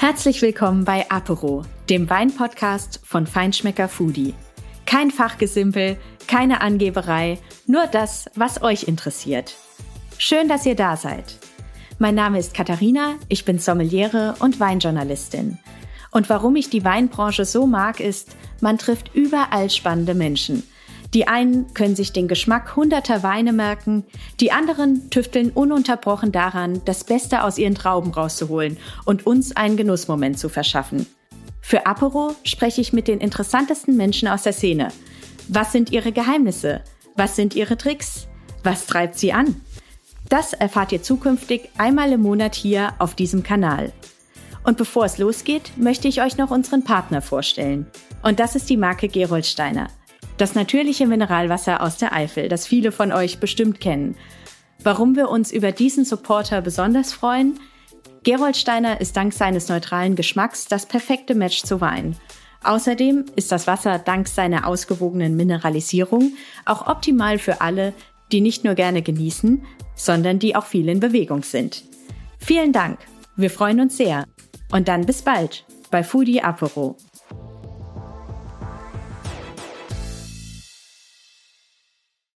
Herzlich willkommen bei Apero, dem Weinpodcast von Feinschmecker Foodie. Kein Fachgesimpel, keine Angeberei, nur das, was euch interessiert. Schön, dass ihr da seid. Mein Name ist Katharina, ich bin Sommeliere und Weinjournalistin. Und warum ich die Weinbranche so mag, ist, man trifft überall spannende Menschen – die einen können sich den Geschmack hunderter Weine merken, die anderen tüfteln ununterbrochen daran, das Beste aus ihren Trauben rauszuholen und uns einen Genussmoment zu verschaffen. Für Apero spreche ich mit den interessantesten Menschen aus der Szene. Was sind ihre Geheimnisse? Was sind ihre Tricks? Was treibt sie an? Das erfahrt ihr zukünftig einmal im Monat hier auf diesem Kanal. Und bevor es losgeht, möchte ich euch noch unseren Partner vorstellen. Und das ist die Marke Geroldsteiner. Das natürliche Mineralwasser aus der Eifel, das viele von euch bestimmt kennen. Warum wir uns über diesen Supporter besonders freuen? Gerold Steiner ist dank seines neutralen Geschmacks das perfekte Match zu Wein. Außerdem ist das Wasser dank seiner ausgewogenen Mineralisierung auch optimal für alle, die nicht nur gerne genießen, sondern die auch viel in Bewegung sind. Vielen Dank. Wir freuen uns sehr. Und dann bis bald bei Foodie Apero.